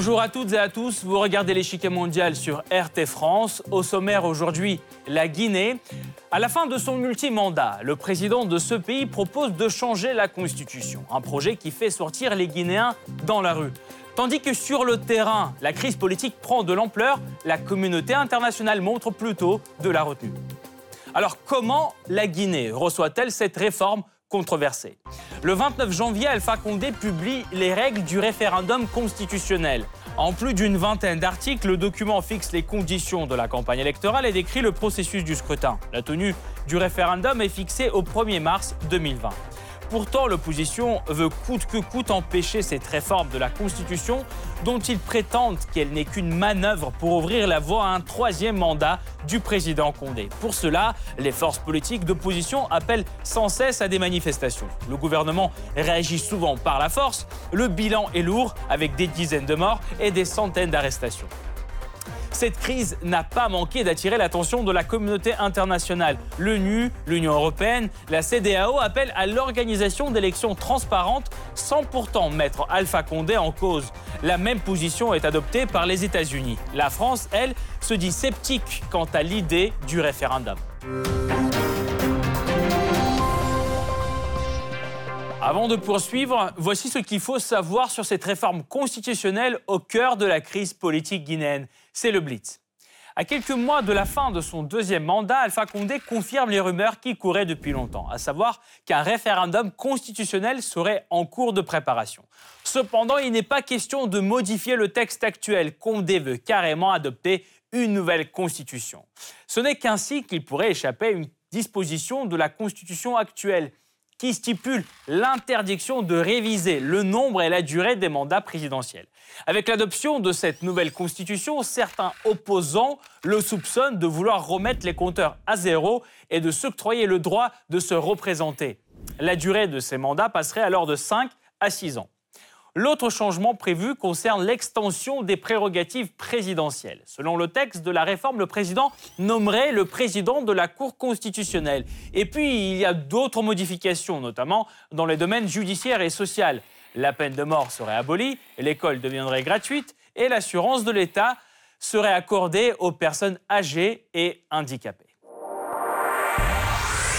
Bonjour à toutes et à tous, vous regardez l'échiquier mondial sur RT France. Au sommaire aujourd'hui, la Guinée. À la fin de son multi-mandat, le président de ce pays propose de changer la constitution, un projet qui fait sortir les Guinéens dans la rue. Tandis que sur le terrain, la crise politique prend de l'ampleur, la communauté internationale montre plutôt de la retenue. Alors comment la Guinée reçoit-elle cette réforme controversée Le 29 janvier, Alpha Condé publie les règles du référendum constitutionnel. En plus d'une vingtaine d'articles, le document fixe les conditions de la campagne électorale et décrit le processus du scrutin. La tenue du référendum est fixée au 1er mars 2020. Pourtant, l'opposition veut coûte que coûte empêcher cette réforme de la Constitution dont ils prétendent qu'elle n'est qu'une manœuvre pour ouvrir la voie à un troisième mandat du président Condé. Pour cela, les forces politiques d'opposition appellent sans cesse à des manifestations. Le gouvernement réagit souvent par la force. Le bilan est lourd avec des dizaines de morts et des centaines d'arrestations. Cette crise n'a pas manqué d'attirer l'attention de la communauté internationale. L'ONU, l'Union européenne, la CDAO appellent à l'organisation d'élections transparentes sans pourtant mettre Alpha Condé en cause. La même position est adoptée par les États-Unis. La France, elle, se dit sceptique quant à l'idée du référendum. Avant de poursuivre, voici ce qu'il faut savoir sur cette réforme constitutionnelle au cœur de la crise politique guinéenne. C'est le Blitz. À quelques mois de la fin de son deuxième mandat, Alpha Condé confirme les rumeurs qui couraient depuis longtemps, à savoir qu'un référendum constitutionnel serait en cours de préparation. Cependant, il n'est pas question de modifier le texte actuel. Condé veut carrément adopter une nouvelle constitution. Ce n'est qu'ainsi qu'il pourrait échapper à une disposition de la constitution actuelle qui stipule l'interdiction de réviser le nombre et la durée des mandats présidentiels. Avec l'adoption de cette nouvelle constitution, certains opposants le soupçonnent de vouloir remettre les compteurs à zéro et de s'octroyer le droit de se représenter. La durée de ces mandats passerait alors de 5 à 6 ans. L'autre changement prévu concerne l'extension des prérogatives présidentielles. Selon le texte de la réforme, le président nommerait le président de la Cour constitutionnelle. Et puis, il y a d'autres modifications, notamment dans les domaines judiciaires et social. La peine de mort serait abolie, l'école deviendrait gratuite et l'assurance de l'État serait accordée aux personnes âgées et handicapées.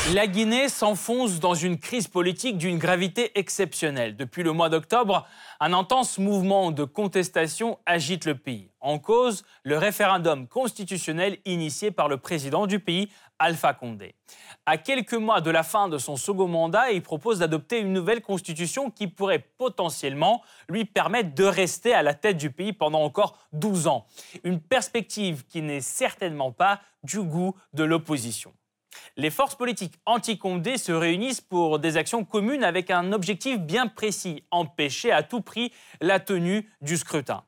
La Guinée s'enfonce dans une crise politique d'une gravité exceptionnelle. Depuis le mois d'octobre, un intense mouvement de contestation agite le pays. En cause, le référendum constitutionnel initié par le président du pays, Alpha Condé. À quelques mois de la fin de son second mandat, il propose d'adopter une nouvelle constitution qui pourrait potentiellement lui permettre de rester à la tête du pays pendant encore 12 ans. Une perspective qui n'est certainement pas du goût de l'opposition. Les forces politiques anti-Condé se réunissent pour des actions communes avec un objectif bien précis, empêcher à tout prix la tenue du scrutin.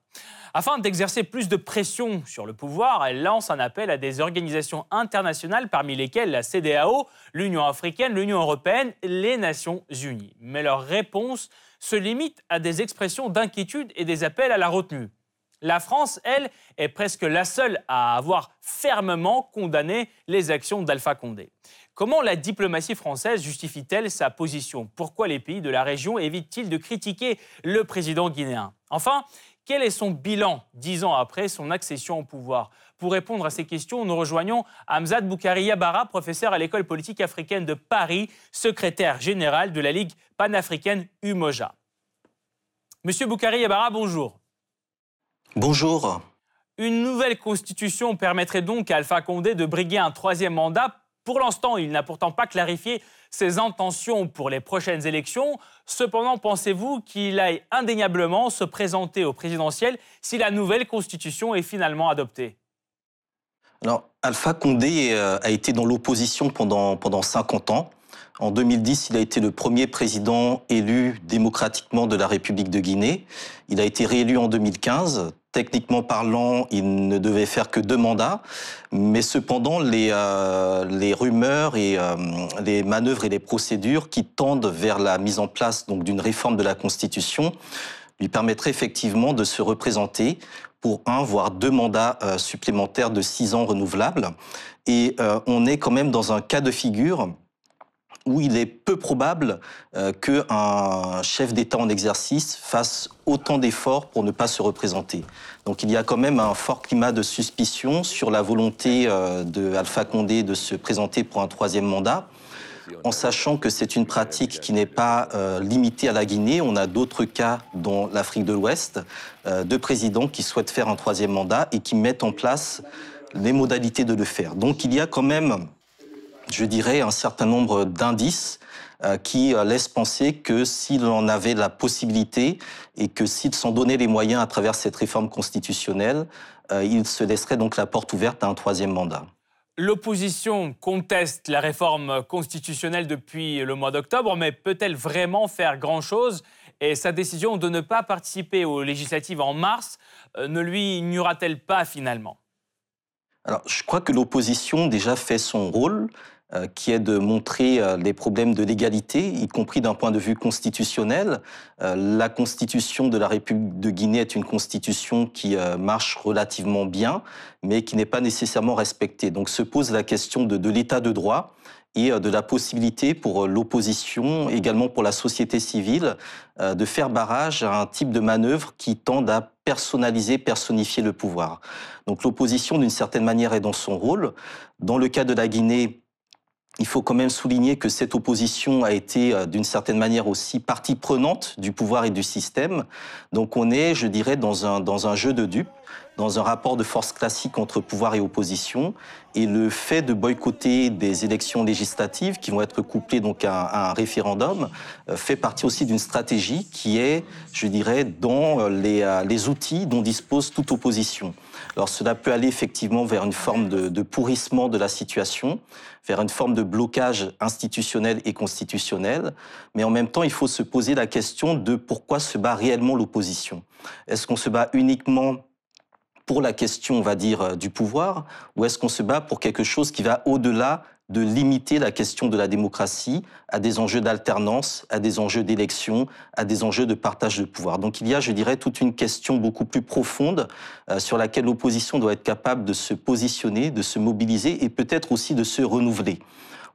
Afin d'exercer plus de pression sur le pouvoir, elle lance un appel à des organisations internationales parmi lesquelles la CDAO, l'Union africaine, l'Union européenne, les Nations unies. Mais leur réponse se limite à des expressions d'inquiétude et des appels à la retenue. La France, elle, est presque la seule à avoir fermement condamné les actions d'Alpha Condé. Comment la diplomatie française justifie-t-elle sa position? Pourquoi les pays de la région évitent-ils de critiquer le président guinéen? Enfin, quel est son bilan dix ans après son accession au pouvoir? Pour répondre à ces questions, nous rejoignons Hamzat Boukari Yabara, professeur à l'école politique africaine de Paris, secrétaire général de la Ligue panafricaine UMOJA. Monsieur Boukari Yabara, bonjour. Bonjour. Une nouvelle constitution permettrait donc à Alpha Condé de briguer un troisième mandat. Pour l'instant, il n'a pourtant pas clarifié ses intentions pour les prochaines élections. Cependant, pensez-vous qu'il aille indéniablement se présenter au présidentiel si la nouvelle constitution est finalement adoptée? Alors, Alpha Condé euh, a été dans l'opposition pendant, pendant 50 ans. En 2010, il a été le premier président élu démocratiquement de la République de Guinée. Il a été réélu en 2015. Techniquement parlant, il ne devait faire que deux mandats, mais cependant, les, euh, les rumeurs et euh, les manœuvres et les procédures qui tendent vers la mise en place d'une réforme de la Constitution lui permettraient effectivement de se représenter pour un, voire deux mandats euh, supplémentaires de six ans renouvelables. Et on est quand même dans un cas de figure où il est peu probable euh, qu'un chef d'État en exercice fasse autant d'efforts pour ne pas se représenter. Donc il y a quand même un fort climat de suspicion sur la volonté euh, de Alpha Condé de se présenter pour un troisième mandat en sachant que c'est une pratique qui n'est pas euh, limitée à la Guinée. On a d'autres cas dans l'Afrique de l'Ouest euh, de présidents qui souhaitent faire un troisième mandat et qui mettent en place les modalités de le faire. Donc il y a quand même, je dirais, un certain nombre d'indices euh, qui laissent penser que s'il en avait la possibilité et que s'il s'en donnait les moyens à travers cette réforme constitutionnelle, il se laisserait donc la porte ouverte à un troisième mandat. L'opposition conteste la réforme constitutionnelle depuis le mois d'octobre, mais peut-elle vraiment faire grand-chose? Et sa décision de ne pas participer aux législatives en mars euh, ne lui ignorera-t-elle pas finalement? Alors, je crois que l'opposition déjà fait son rôle. Euh, qui est de montrer euh, les problèmes de l'égalité, y compris d'un point de vue constitutionnel. Euh, la constitution de la République de Guinée est une constitution qui marche relativement bien, mais qui n'est pas nécessairement respectée. Donc se pose la question de, de l'état de droit et de la possibilité pour l'opposition, également pour la société civile, de faire barrage à un type de manœuvre qui tende à personnaliser, personnifier le pouvoir. Donc l'opposition, d'une certaine manière, est dans son rôle. Dans le cas de la Guinée, il faut quand même souligner que cette opposition a été euh, d'une certaine manière aussi partie prenante du pouvoir et du système. Donc on est, je dirais, dans un, dans un jeu de dupes, dans un rapport de force classique entre pouvoir et opposition. Et le fait de boycotter des élections législatives qui vont être couplées donc à, un référendum euh, fait partie aussi d'une stratégie qui est, je dirais, dans euh, les, outils dont dispose toute opposition. Alors cela peut aller effectivement vers une forme de pourrissement de la situation, vers une forme de blocage institutionnel et constitutionnel, mais en même temps, il faut se poser la question de pourquoi se bat réellement l'opposition. Est-ce qu'on se bat uniquement pour la question, on va dire, du pouvoir, ou est-ce qu'on se bat pour quelque chose qui va au-delà de limiter la question de la démocratie à des enjeux d'alternance, à des enjeux d'élection, à des enjeux de partage de pouvoir? Donc il y a, je dirais, toute une question beaucoup plus profonde euh, sur laquelle l'opposition doit être capable de se positionner, de se mobiliser et peut-être aussi de se renouveler.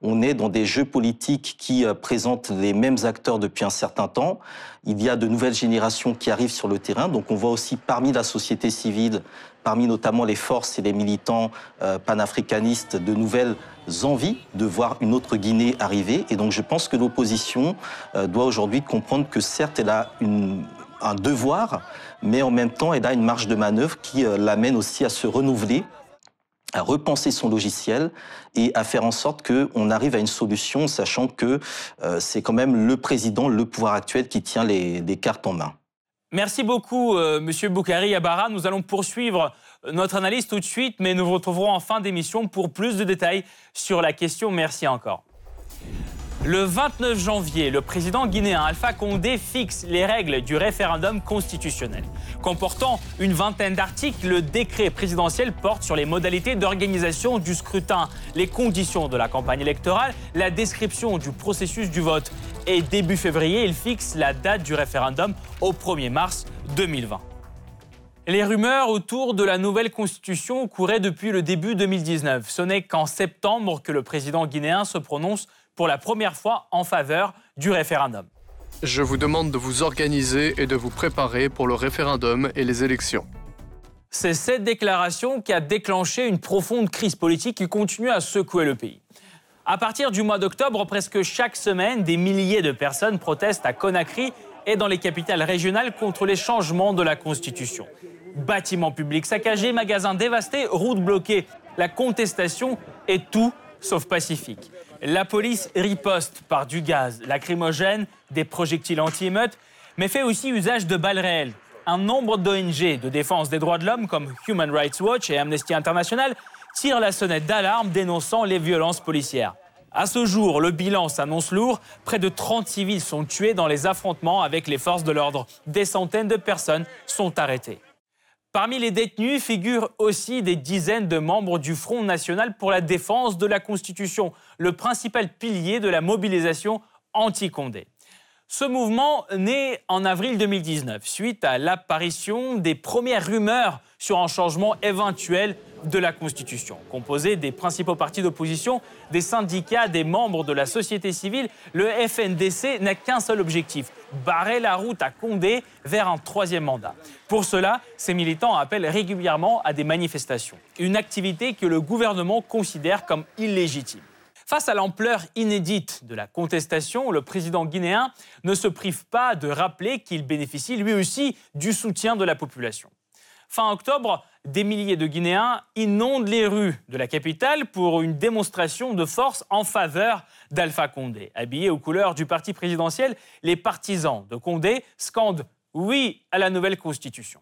On est dans des jeux politiques qui euh, présentent les mêmes acteurs depuis un certain temps. Il y a de nouvelles générations qui arrivent sur le terrain. Donc on voit aussi parmi la société civile, parmi notamment les forces et les militants euh, panafricanistes, de nouvelles envies de voir une autre Guinée arriver. Et donc je pense que l'opposition euh, doit aujourd'hui comprendre que certes, elle a un devoir, mais en même temps, elle a une marge de manœuvre qui l'amène aussi à se renouveler à repenser son logiciel et à faire en sorte qu'on arrive à une solution, sachant que euh, c'est quand même le président, le pouvoir actuel qui tient les, cartes en main. Merci beaucoup, euh, Monsieur Boukari Abara. Nous allons poursuivre notre analyse tout de suite, mais nous vous retrouverons en fin d'émission pour plus de détails sur la question. Merci encore. Le 29 janvier, le président guinéen Alpha Condé fixe les règles du référendum constitutionnel. Comportant une vingtaine d'articles, le décret présidentiel porte sur les modalités d'organisation du scrutin, les conditions de la campagne électorale, la description du processus du vote. Et début février, il fixe la date du référendum au 1er mars 2020. Les rumeurs autour de la nouvelle constitution couraient depuis le début 2019. Ce n'est qu'en septembre que le président guinéen se prononce pour la première fois en faveur du référendum. Je vous demande de vous organiser et de vous préparer pour le référendum et les élections. C'est cette déclaration qui a déclenché une profonde crise politique qui continue à secouer le pays. À partir du mois d'octobre, presque chaque semaine, des milliers de personnes protestent à Conakry et dans les capitales régionales contre les changements de la Constitution. Bâtiments publics saccagés, magasins dévastés, routes bloquées, la contestation est tout sauf pacifique. La police riposte par du gaz lacrymogène, des projectiles anti-émeutes, mais fait aussi usage de balles réelles. Un nombre d'ONG de défense des droits de l'homme comme Human Rights Watch et Amnesty International tirent la sonnette d'alarme dénonçant les violences policières. À ce jour, le bilan s'annonce lourd. Près de 30 civils sont tués dans les affrontements avec les forces de l'ordre. Des centaines de personnes sont arrêtées. Parmi les détenus figurent aussi des dizaines de membres du Front national pour la défense de la Constitution, le principal pilier de la mobilisation anti-Condé. Ce mouvement naît en avril 2019, suite à l'apparition des premières rumeurs sur un changement éventuel de la Constitution. Composé des principaux partis d'opposition, des syndicats, des membres de la société civile, le FNDC n'a qu'un seul objectif, barrer la route à Condé vers un troisième mandat. Pour cela, ces militants appellent régulièrement à des manifestations, une activité que le gouvernement considère comme illégitime. Face à l'ampleur inédite de la contestation, le président guinéen ne se prive pas de rappeler qu'il bénéficie lui aussi du soutien de la population. Fin octobre, des milliers de Guinéens inondent les rues de la capitale pour une démonstration de force en faveur d'Alpha Condé. Habillés aux couleurs du parti présidentiel, les partisans de Condé scandent oui à la nouvelle constitution.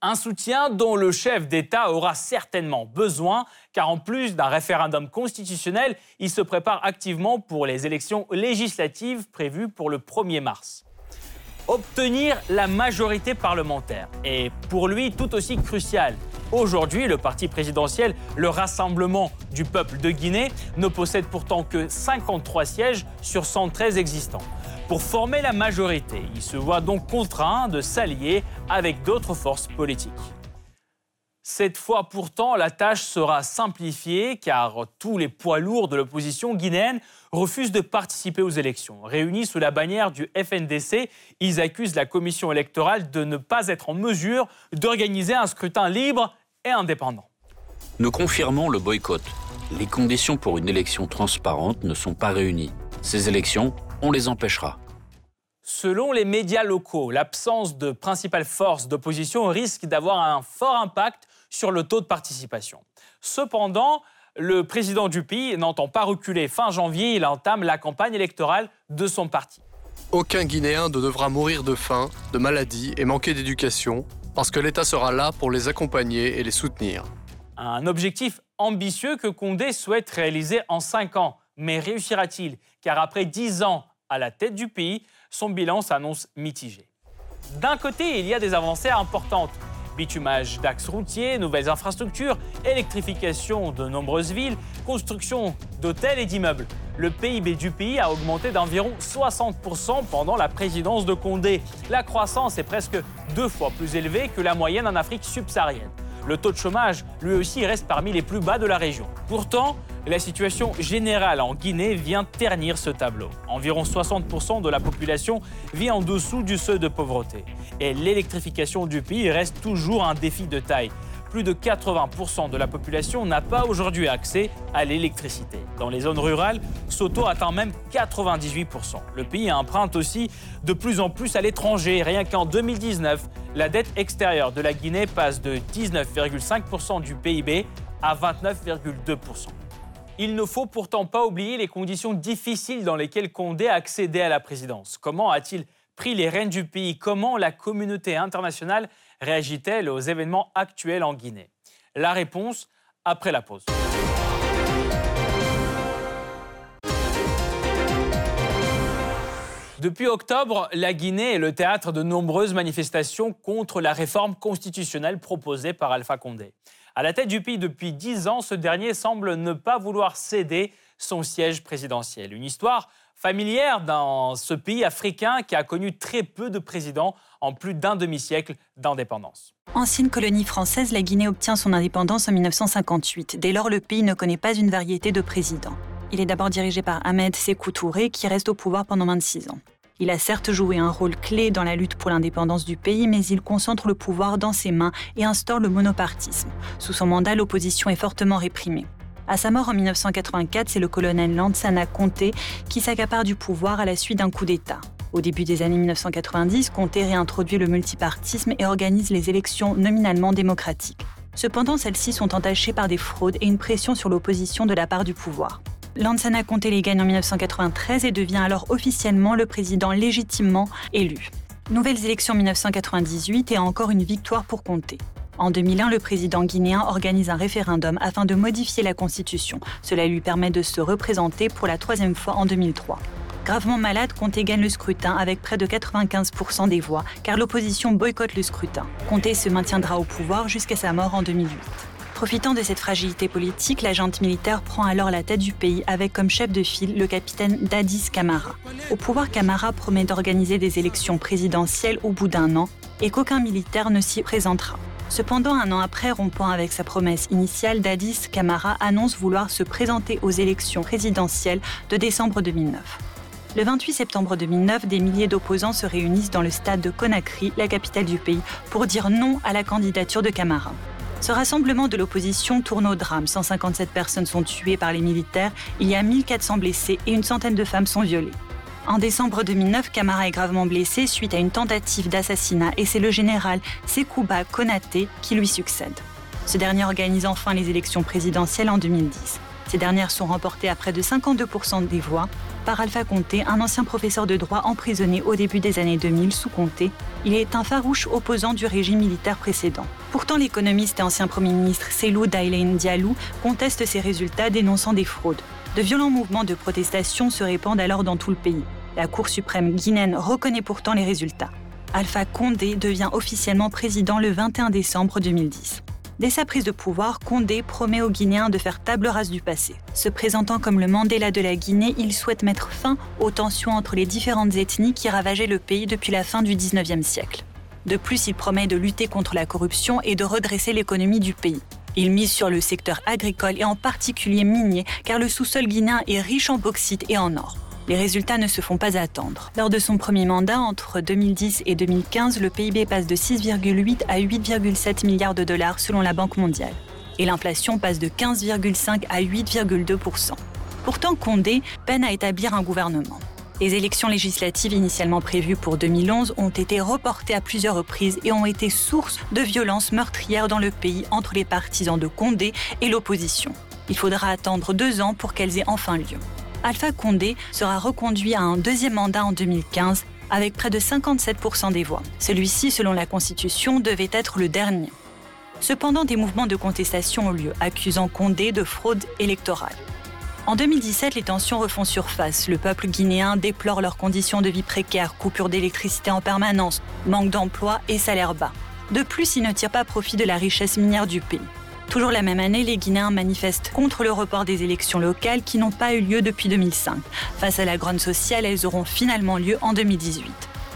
Un soutien dont le chef d'État aura certainement besoin, car en plus d'un référendum constitutionnel, il se prépare activement pour les élections législatives prévues pour le 1er mars. Obtenir la majorité parlementaire est pour lui tout aussi crucial. Aujourd'hui, le parti présidentiel, le Rassemblement du peuple de Guinée, ne possède pourtant que 53 sièges sur 113 existants. Pour former la majorité, il se voit donc contraint de s'allier avec d'autres forces politiques. Cette fois pourtant, la tâche sera simplifiée car tous les poids lourds de l'opposition guinéenne refusent de participer aux élections. Réunis sous la bannière du FNDC, ils accusent la commission électorale de ne pas être en mesure d'organiser un scrutin libre et indépendant. Nous confirmons le boycott. Les conditions pour une élection transparente ne sont pas réunies. Ces élections, on les empêchera. Selon les médias locaux, l'absence de principales forces d'opposition risque d'avoir un fort impact sur le taux de participation. Cependant, le président du pays n'entend pas reculer. Fin janvier, il entame la campagne électorale de son parti. Aucun Guinéen ne devra mourir de faim, de maladie et manquer d'éducation, parce que l'État sera là pour les accompagner et les soutenir. Un objectif ambitieux que Condé souhaite réaliser en cinq ans. Mais réussira-t-il? Car après dix ans à la tête du pays, son bilan s'annonce mitigé. D'un côté, il y a des avancées importantes bitumage d'axes routiers, nouvelles infrastructures, électrification de nombreuses villes, construction d'hôtels et d'immeubles. Le PIB du pays a augmenté d'environ 60% pendant la présidence de Condé. La croissance est presque deux fois plus élevée que la moyenne en Afrique subsaharienne. Le taux de chômage, lui aussi, reste parmi les plus bas de la région. Pourtant, la situation générale en Guinée vient ternir ce tableau. Environ 60% de la population vit en dessous du seuil de pauvreté. Et l'électrification du pays reste toujours un défi de taille. Plus de 80% de la population n'a pas aujourd'hui accès à l'électricité. Dans les zones rurales, ce taux atteint même 98%. Le pays emprunte aussi de plus en plus à l'étranger. Rien qu'en 2019, la dette extérieure de la Guinée passe de 19,5% du PIB à 29,2%. Il ne faut pourtant pas oublier les conditions difficiles dans lesquelles Condé a accédé à la présidence. Comment a-t-il pris les rênes du pays? Comment la communauté internationale réagit-elle aux événements actuels en Guinée? La réponse après la pause. Depuis octobre, la Guinée est le théâtre de nombreuses manifestations contre la réforme constitutionnelle proposée par Alpha Condé. À la tête du pays depuis dix ans, ce dernier semble ne pas vouloir céder son siège présidentiel. Une histoire familière dans ce pays africain qui a connu très peu de présidents en plus d'un demi-siècle d'indépendance. Ancienne colonie française, la Guinée obtient son indépendance en 1958. Dès lors, le pays ne connaît pas une variété de présidents. Il est d'abord dirigé par Ahmed Sékou Touré, qui reste au pouvoir pendant 26 ans. Il a certes joué un rôle clé dans la lutte pour l'indépendance du pays, mais il concentre le pouvoir dans ses mains et instaure le monopartisme. Sous son mandat, l'opposition est fortement réprimée. À sa mort en 1984, c'est le colonel Lansana Conté qui s'accapare du pouvoir à la suite d'un coup d'État. Au début des années 1990, Conté réintroduit le multipartisme et organise les élections nominalement démocratiques. Cependant, celles-ci sont entachées par des fraudes et une pression sur l'opposition de la part du pouvoir. Lansana Conté les gagne en 1993 et devient alors officiellement le président légitimement élu. Nouvelles élections en 1998 et encore une victoire pour Conté. En 2001, le président guinéen organise un référendum afin de modifier la constitution. Cela lui permet de se représenter pour la troisième fois en 2003. Gravement malade, Conté gagne le scrutin avec près de 95% des voix, car l'opposition boycotte le scrutin. Conté se maintiendra au pouvoir jusqu'à sa mort en 2008. Profitant de cette fragilité politique, la junte militaire prend alors la tête du pays avec comme chef de file le capitaine Dadis Camara. Au pouvoir, Camara promet d'organiser des élections présidentielles au bout d'un an et qu'aucun militaire ne s'y présentera. Cependant, un an après, rompant avec sa promesse initiale, Dadis Camara annonce vouloir se présenter aux élections présidentielles de décembre 2009. Le 28 septembre 2009, des milliers d'opposants se réunissent dans le stade de Conakry, la capitale du pays, pour dire non à la candidature de Camara. Ce rassemblement de l'opposition tourne au drame. 157 personnes sont tuées par les militaires, il y a 1400 blessés et une centaine de femmes sont violées. En décembre 2009, Camara est gravement blessé suite à une tentative d'assassinat et c'est le général Sekouba Konaté qui lui succède. Ce dernier organise enfin les élections présidentielles en 2010. Ces dernières sont remportées à près de 52% des voix par Alpha Conté, un ancien professeur de droit emprisonné au début des années 2000 sous Conté. Il est un farouche opposant du régime militaire précédent. Pourtant, l'économiste et ancien Premier ministre Selou Dailen Diallo conteste ces résultats dénonçant des fraudes. De violents mouvements de protestation se répandent alors dans tout le pays. La Cour suprême guinéenne reconnaît pourtant les résultats. Alpha Condé devient officiellement président le 21 décembre 2010. Dès sa prise de pouvoir, Condé promet aux Guinéens de faire table rase du passé. Se présentant comme le Mandela de la Guinée, il souhaite mettre fin aux tensions entre les différentes ethnies qui ravageaient le pays depuis la fin du 19e siècle. De plus, il promet de lutter contre la corruption et de redresser l'économie du pays. Il mise sur le secteur agricole et en particulier minier, car le sous-sol guinéen est riche en bauxite et en or. Les résultats ne se font pas attendre. Lors de son premier mandat, entre 2010 et 2015, le PIB passe de 6,8 à 8,7 milliards de dollars selon la Banque mondiale. Et l'inflation passe de 15,5 à 8,2% Pourtant, Condé peine à établir un gouvernement. Les élections législatives initialement prévues pour 2011 ont été reportées à plusieurs reprises et ont été source de violences meurtrières dans le pays entre les partisans de Condé et l'opposition. Il faudra attendre deux ans pour qu'elles aient enfin lieu. Alpha Condé sera reconduit à un deuxième mandat en 2015 avec près de 57% des voix. Celui-ci, selon la Constitution, devait être le dernier. Cependant, des mouvements de contestation ont lieu, accusant Condé de fraude électorale. En 2017, les tensions refont surface. Le peuple guinéen déplore leurs conditions de vie précaires, coupure d'électricité en permanence, manque d'emploi et salaire bas. De plus, ils ne tirent pas profit de la richesse minière du pays. Toujours la même année, les Guinéens manifestent contre le report des élections locales qui n'ont pas eu lieu depuis 2005. Face à la grogne sociale, elles auront finalement lieu en 2018.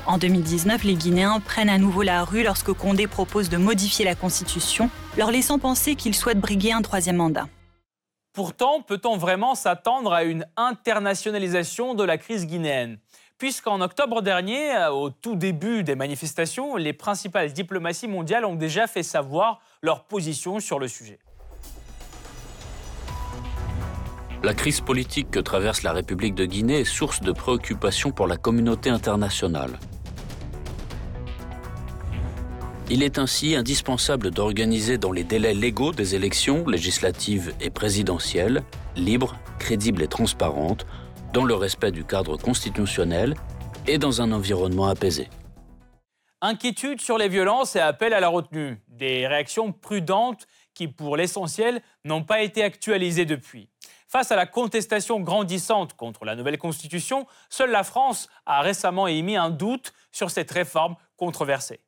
En 2019, les Guinéens prennent à nouveau la rue lorsque Condé propose de modifier la Constitution, leur laissant penser qu'il souhaite briguer un troisième mandat. Pourtant, peut-on vraiment s'attendre à une internationalisation de la crise guinéenne? Puisqu'en octobre dernier, euh, au tout début des manifestations, les principales diplomaties mondiales ont déjà fait savoir leur position sur le sujet. La crise politique que traverse la République de Guinée est source de préoccupation pour la communauté internationale. Il est ainsi indispensable d'organiser dans les délais légaux des élections législatives et présidentielles, libres, crédibles et transparentes, dans le respect du cadre constitutionnel et dans un environnement apaisé. Inquiétude sur les violences et appel à la retenue. Des réactions prudentes qui, pour l'essentiel, n'ont pas été actualisées depuis. Face à la contestation grandissante contre la nouvelle Constitution, seule la France a récemment émis un doute sur cette réforme controversée.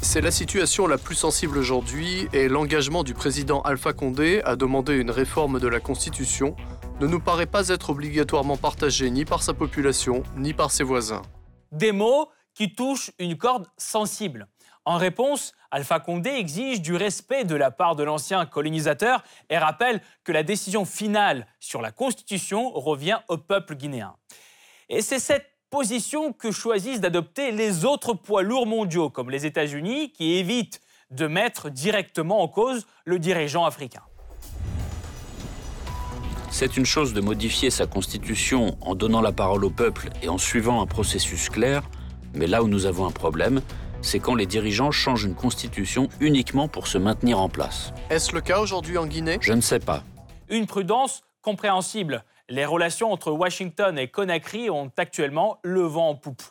C'est la situation la plus sensible aujourd'hui et l'engagement du président Alpha Condé à demander une réforme de la Constitution ne nous paraît pas être obligatoirement partagé ni par sa population ni par ses voisins. Des mots qui touchent une corde sensible. En réponse, Alpha Condé exige du respect de la part de l'ancien colonisateur et rappelle que la décision finale sur la Constitution revient au peuple guinéen. Et c'est cette position que choisissent d'adopter les autres poids lourds mondiaux, comme les États-Unis, qui évitent de mettre directement en cause le dirigeant africain. C'est une chose de modifier sa constitution en donnant la parole au peuple et en suivant un processus clair, mais là où nous avons un problème, c'est quand les dirigeants changent une constitution uniquement pour se maintenir en place. Est-ce le cas aujourd'hui en Guinée? Je ne sais pas. Une prudence compréhensible. Les relations entre Washington et Conakry ont actuellement le vent en poupe.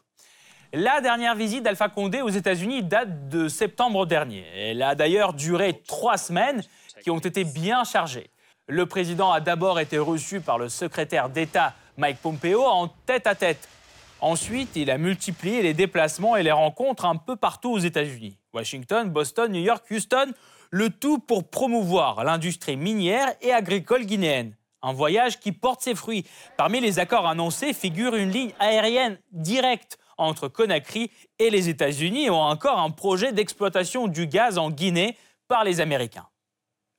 La dernière visite d'Alpha Condé aux États-Unis date de septembre dernier. Elle a d'ailleurs duré trois semaines qui ont été bien chargées. Le président a d'abord été reçu par le secrétaire d'État Mike Pompeo en tête à tête. Ensuite, il a multiplié les déplacements et les rencontres un peu partout aux États-Unis. Washington, Boston, New York, Houston, le tout pour promouvoir l'industrie minière et agricole guinéenne. Un voyage qui porte ses fruits. Parmi les accords annoncés figure une ligne aérienne directe entre Conakry et les États-Unis ou encore un projet d'exploitation du gaz en Guinée par les Américains.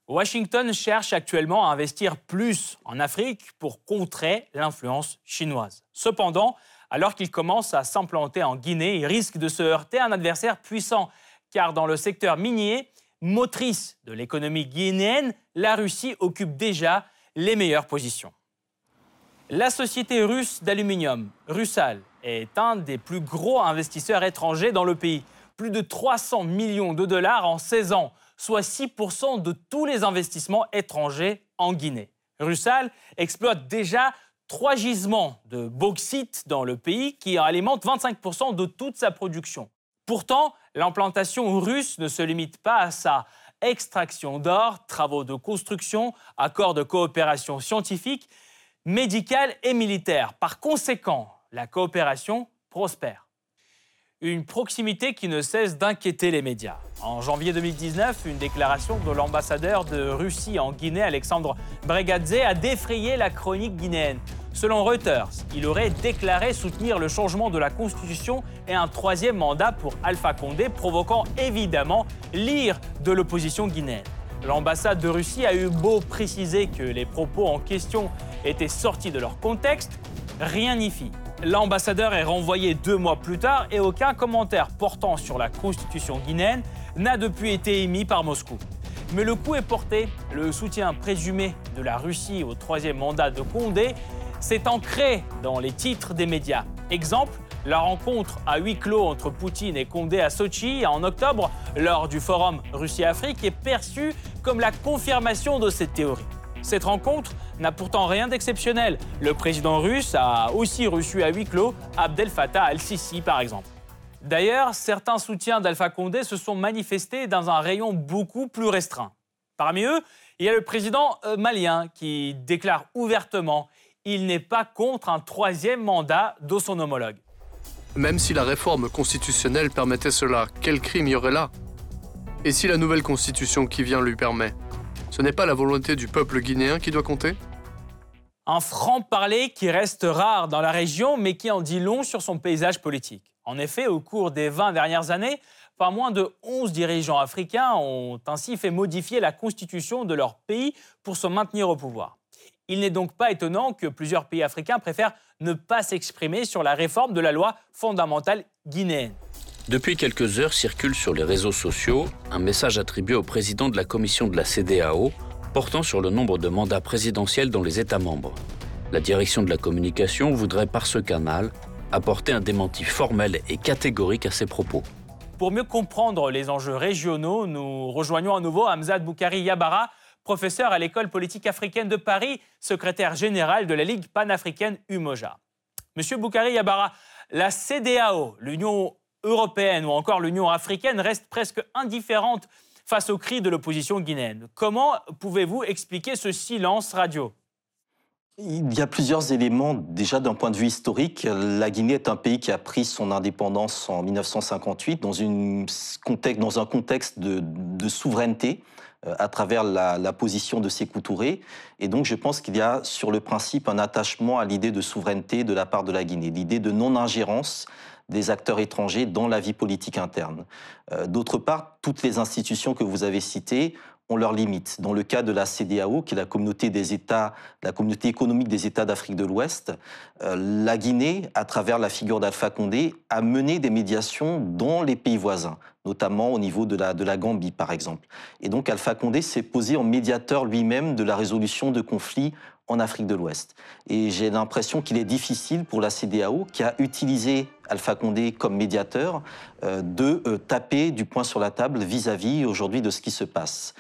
Washington cherche actuellement à investir plus en Afrique pour contrer l'influence chinoise. Cependant, alors qu'il commence à s'implanter en Guinée, il risque de se heurter à un adversaire puissant, car dans le secteur minier, motrice de l'économie guinéenne, la Russie occupe déjà les meilleures positions. La société russe d'aluminium, Russal, est un des plus gros investisseurs étrangers dans le pays. Plus de 300 millions de dollars en 16 ans, soit 6% de tous les investissements étrangers en Guinée. Russal exploite déjà trois gisements de bauxite dans le pays qui alimentent 25% de toute sa production. Pourtant, l'implantation russe ne se limite pas à ça. Extraction d'or, travaux de construction, accords de coopération scientifique, médicale et militaire. Par conséquent, la coopération prospère une proximité qui ne cesse d'inquiéter les médias. En janvier 2019, une déclaration de l'ambassadeur de Russie en Guinée, Alexandre Bregadze, a défrayé la chronique guinéenne. Selon Reuters, il aurait déclaré soutenir le changement de la Constitution et un troisième mandat pour Alpha Condé, provoquant évidemment l'ire de l'opposition guinéenne. L'ambassade de Russie a eu beau préciser que les propos en question étaient sortis de leur contexte, rien n'y fit. L'ambassadeur est renvoyé deux mois plus tard et aucun commentaire portant sur la constitution guinéenne n'a depuis été émis par Moscou. Mais le coup est porté. Le soutien présumé de la Russie au troisième mandat de Condé s'est ancré dans les titres des médias. Exemple, la rencontre à huis clos entre Poutine et Condé à Sochi en octobre, lors du forum Russie-Afrique, est perçue comme la confirmation de cette théorie. Cette rencontre n'a pourtant rien d'exceptionnel. Le président russe a aussi reçu à huis clos Abdel Fattah al-Sisi, par exemple. D'ailleurs, certains soutiens d'Alpha Condé se sont manifestés dans un rayon beaucoup plus restreint. Parmi eux, il y a le président euh, malien qui déclare ouvertement il n'est pas contre un troisième mandat de son homologue. Même si la réforme constitutionnelle permettait cela, quel crime y aurait là? Et si la nouvelle constitution qui vient lui permet ce n'est pas la volonté du peuple guinéen qui doit compter? Un franc-parler qui reste rare dans la région, mais qui en dit long sur son paysage politique. En effet, au cours des 20 dernières années, pas moins de 11 dirigeants africains ont ainsi fait modifier la constitution de leur pays pour se maintenir au pouvoir. Il n'est donc pas étonnant que plusieurs pays africains préfèrent ne pas s'exprimer sur la réforme de la loi fondamentale guinéenne. Depuis quelques heures circule sur les réseaux sociaux un message attribué au président de la commission de la CDAO portant sur le nombre de mandats présidentiels dans les États membres. La direction de la communication voudrait par ce canal apporter un démenti formel et catégorique à ces propos. Pour mieux comprendre les enjeux régionaux, nous rejoignons à nouveau Hamzad Boukari Yabara, professeur à l'école politique africaine de Paris, secrétaire général de la Ligue panafricaine UMOJA. Monsieur Boukari Yabara, la CDAO, l'Union européenne ou encore l'Union africaine reste presque indifférente face aux cris de l'opposition guinéenne. Comment pouvez-vous expliquer ce silence radio? Il y a plusieurs éléments. Déjà, d'un point de vue historique, la Guinée est un pays qui a pris son indépendance en 1958 dans, dans un contexte de, souveraineté à travers la, la, position de Sékou Touré. Et donc, je pense qu'il y a, sur le principe, un attachement à l'idée de souveraineté de la part de la Guinée, l'idée de non-ingérence des acteurs étrangers dans la vie politique interne. Euh, d'autre part, toutes les institutions que vous avez citées leurs limites. Dans le cas de la CDAO, qui est la communauté des États, la communauté économique des États d'Afrique de l'Ouest, euh, la Guinée, à travers la figure d'Alpha Condé, a mené des médiations dans les pays voisins, notamment au niveau de la, de la Gambie, par exemple. Et donc Alpha Condé s'est posé en médiateur lui-même de la résolution de conflits en Afrique de l'Ouest. Et j'ai l'impression qu'il est difficile pour la CDAO, qui a utilisé Alpha Condé comme médiateur, euh, de euh, taper du poing sur la table vis-à-vis aujourd'hui de ce qui se passe.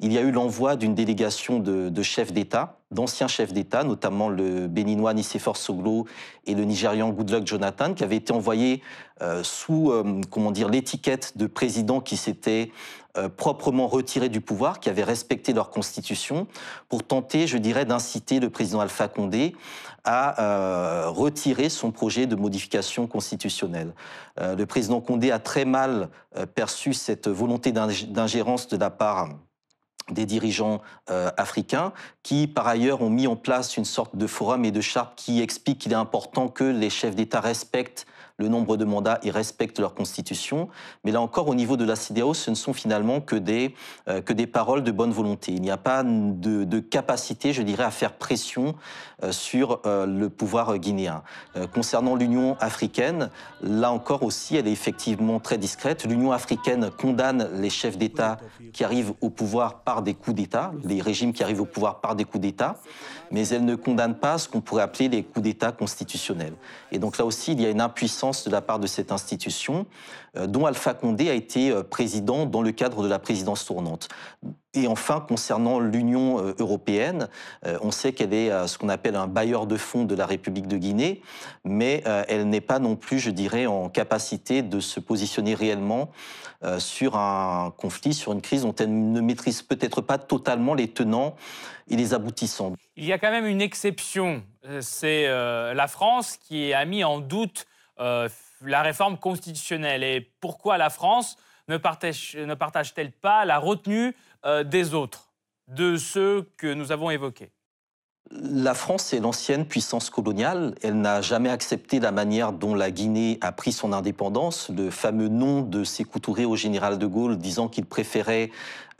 Il y a eu l'envoi d'une délégation de, chefs d'État, d'anciens chefs d'État, notamment le béninois Nicéphore Soglo et le nigérian Goodluck Jonathan, qui avaient été envoyés euh, sous comment dire l'étiquette de président qui s'était euh, proprement retirés du pouvoir, qui avaient respecté leur constitution, pour tenter, je dirais, d'inciter le président Alpha Condé à euh, retirer son projet de modification constitutionnelle. Euh, le président Condé a très mal perçu cette volonté d'ingérence de la part des dirigeants africains qui, par ailleurs, ont mis en place une sorte de forum et de charte qui explique qu'il est important que les chefs d'État respectent le nombre de mandats et respectent leur constitution. Mais là encore, au niveau de la CDAO, ce ne sont finalement que des, euh, que des paroles de bonne volonté. Il n'y a pas de, capacité, je dirais, à faire pression euh, sur euh, le pouvoir guinéen. concernant l'Union africaine, là encore aussi, elle est effectivement très discrète. L'Union africaine condamne les chefs d'État qui arrivent au pouvoir par des coups d'État, les régimes qui arrivent au pouvoir par des coups d'État, mais elle ne condamne pas ce qu'on pourrait appeler les coups d'État constitutionnels. Et donc là aussi, il y a une impuissance de la part de cette institution, euh, dont Alpha Condé a été euh, président dans le cadre de la présidence tournante. Et enfin, concernant l'Union euh, européenne, on sait qu'elle est ce qu'on appelle un bailleur de fonds de la République de Guinée, mais elle n'est pas non plus, je dirais, en capacité de se positionner réellement sur un conflit, sur une crise dont elle ne maîtrise peut-être pas totalement les tenants et les aboutissants. Il y a quand même une exception, c'est la France qui a mis en doute la réforme constitutionnelle et pourquoi la France? Ne partage-t-elle pas la retenue euh, des autres, de ceux que nous avons évoqués? La France est l'ancienne puissance coloniale. Elle n'a jamais accepté la manière dont la Guinée a pris son indépendance. Le fameux nom de Sékou au général de Gaulle disant qu'il préférait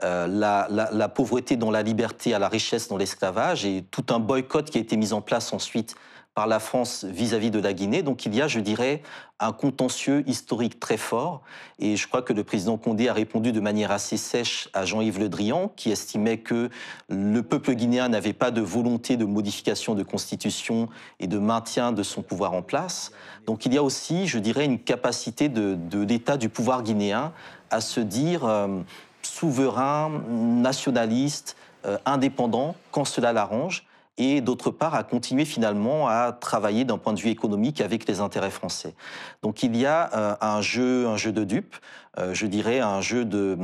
euh, la, pauvreté dans la liberté à la richesse dans l'esclavage et tout un boycott qui a été mis en place ensuite par la France vis-à-vis de la Guinée. Donc il y a, je dirais, un contentieux historique très fort. Et je crois que le président Condé a répondu de manière assez sèche à Jean-Yves Le Drian, qui estimait que le peuple guinéen n'avait pas de volonté de modification de constitution et de maintien de son pouvoir en place. Donc il y a aussi, je dirais, une capacité de, l'État du pouvoir guinéen à se dire euh, souverain, nationaliste, euh, indépendant, quand cela l'arrange et d'autre part à continuer finalement à travailler d'un point de vue économique avec les intérêts français. Donc il y a euh, un jeu, un jeu de dupes, euh, je dirais un jeu de,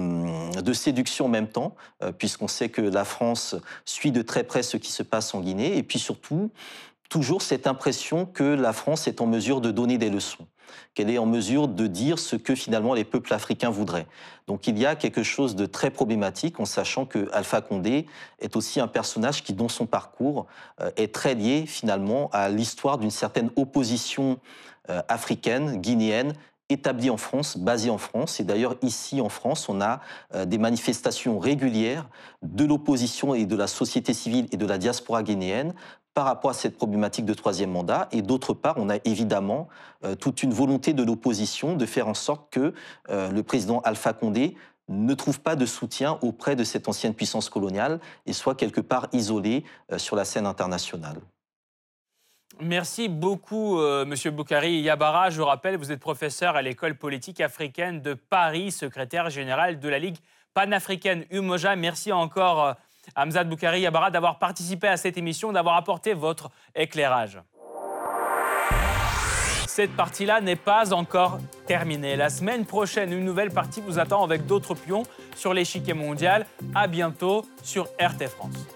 de séduction en même temps, euh, puisqu'on sait que la France suit de très près ce qui se passe en Guinée, et puis surtout toujours cette impression que la France est en mesure de donner des leçons qu'elle est en mesure de dire ce que finalement les peuples africains voudraient. Donc il y a quelque chose de très problématique en sachant que Alpha Condé est aussi un personnage qui, dans son parcours, euh, est très lié finalement à l'histoire d'une certaine opposition euh, africaine, guinéenne, établie en France, basée en France. Et d'ailleurs, ici en France, on a euh, des manifestations régulières de l'opposition et de la société civile et de la diaspora guinéenne par rapport à cette problématique de troisième mandat. Et d'autre part, on a évidemment euh, toute une volonté de l'opposition de faire en sorte que euh, le président Alpha Condé ne trouve pas de soutien auprès de cette ancienne puissance coloniale et soit quelque part isolé euh, sur la scène internationale. Merci beaucoup, Monsieur Boukari Yabara. Je rappelle, vous êtes professeur à l'école politique africaine de Paris, secrétaire général de la Ligue panafricaine Umoja. Merci encore. Hamzat Boukari Yabara, d'avoir participé à cette émission, d'avoir apporté votre éclairage. Cette partie-là n'est pas encore terminée. La semaine prochaine, une nouvelle partie vous attend avec d'autres pions sur l'échiquier mondial. À bientôt sur RT France.